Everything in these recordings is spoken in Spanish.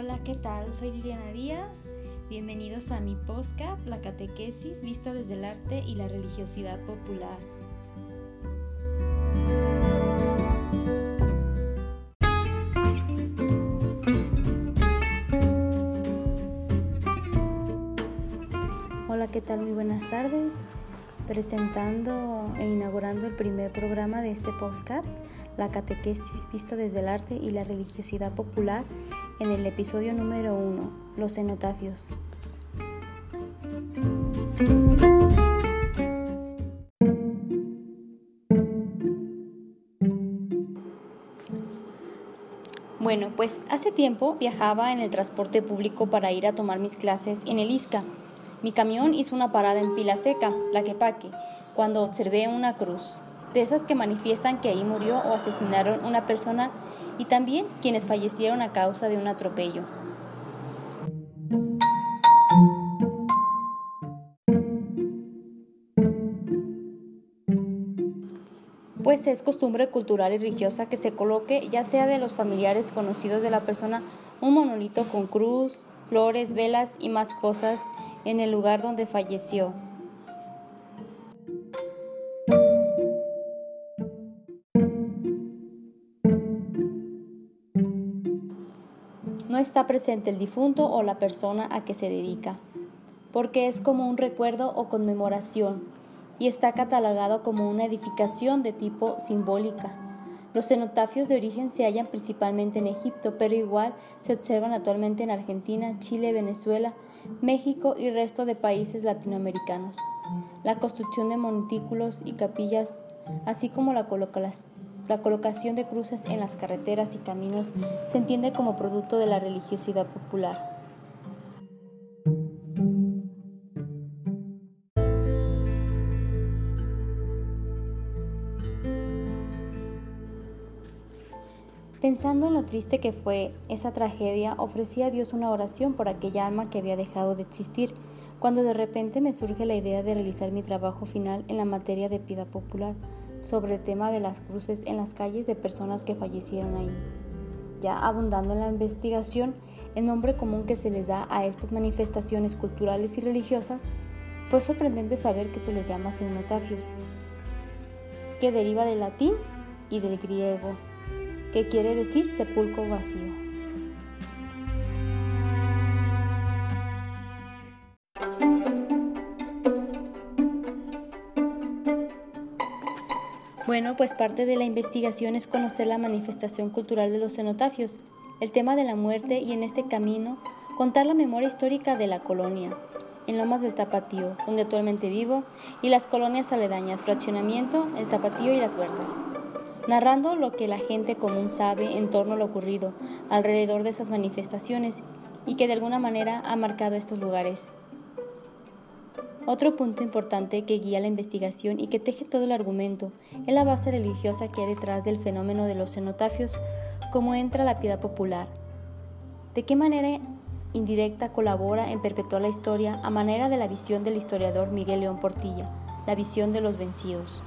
Hola, ¿qué tal? Soy Liliana Díaz. Bienvenidos a mi podcast, La Catequesis, vista desde el arte y la religiosidad popular. Hola, ¿qué tal? Muy buenas tardes. Presentando e inaugurando el primer programa de este podcast, La Catequesis vista desde el arte y la religiosidad popular, en el episodio número uno, Los cenotafios. Bueno, pues hace tiempo viajaba en el transporte público para ir a tomar mis clases en el ISCA. Mi camión hizo una parada en Pila Seca, la Quepaque, cuando observé una cruz, de esas que manifiestan que ahí murió o asesinaron una persona y también quienes fallecieron a causa de un atropello. Pues es costumbre cultural y religiosa que se coloque, ya sea de los familiares conocidos de la persona, un monolito con cruz, flores, velas y más cosas en el lugar donde falleció. No está presente el difunto o la persona a que se dedica, porque es como un recuerdo o conmemoración y está catalogado como una edificación de tipo simbólica. Los cenotafios de origen se hallan principalmente en Egipto, pero igual se observan actualmente en Argentina, Chile, Venezuela, México y resto de países latinoamericanos. La construcción de montículos y capillas, así como la, la colocación de cruces en las carreteras y caminos, se entiende como producto de la religiosidad popular. Pensando en lo triste que fue esa tragedia, ofrecí a Dios una oración por aquella alma que había dejado de existir, cuando de repente me surge la idea de realizar mi trabajo final en la materia de piedad popular, sobre el tema de las cruces en las calles de personas que fallecieron ahí. Ya abundando en la investigación, el nombre común que se les da a estas manifestaciones culturales y religiosas, fue sorprendente saber que se les llama cenotafios, que deriva del latín y del griego que quiere decir sepulcro vacío. Bueno, pues parte de la investigación es conocer la manifestación cultural de los cenotafios, el tema de la muerte y en este camino contar la memoria histórica de la colonia, en Lomas del Tapatío, donde actualmente vivo, y las colonias aledañas, Fraccionamiento, el Tapatío y las Huertas narrando lo que la gente común sabe en torno a lo ocurrido alrededor de esas manifestaciones y que de alguna manera ha marcado estos lugares. Otro punto importante que guía la investigación y que teje todo el argumento es la base religiosa que hay detrás del fenómeno de los cenotafios, cómo entra la piedad popular. De qué manera indirecta colabora en perpetuar la historia a manera de la visión del historiador Miguel León Portilla, la visión de los vencidos.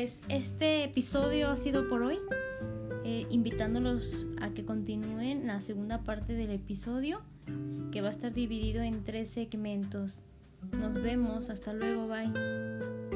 Pues este episodio ha sido por hoy, eh, invitándolos a que continúen la segunda parte del episodio, que va a estar dividido en tres segmentos. Nos vemos, hasta luego, bye.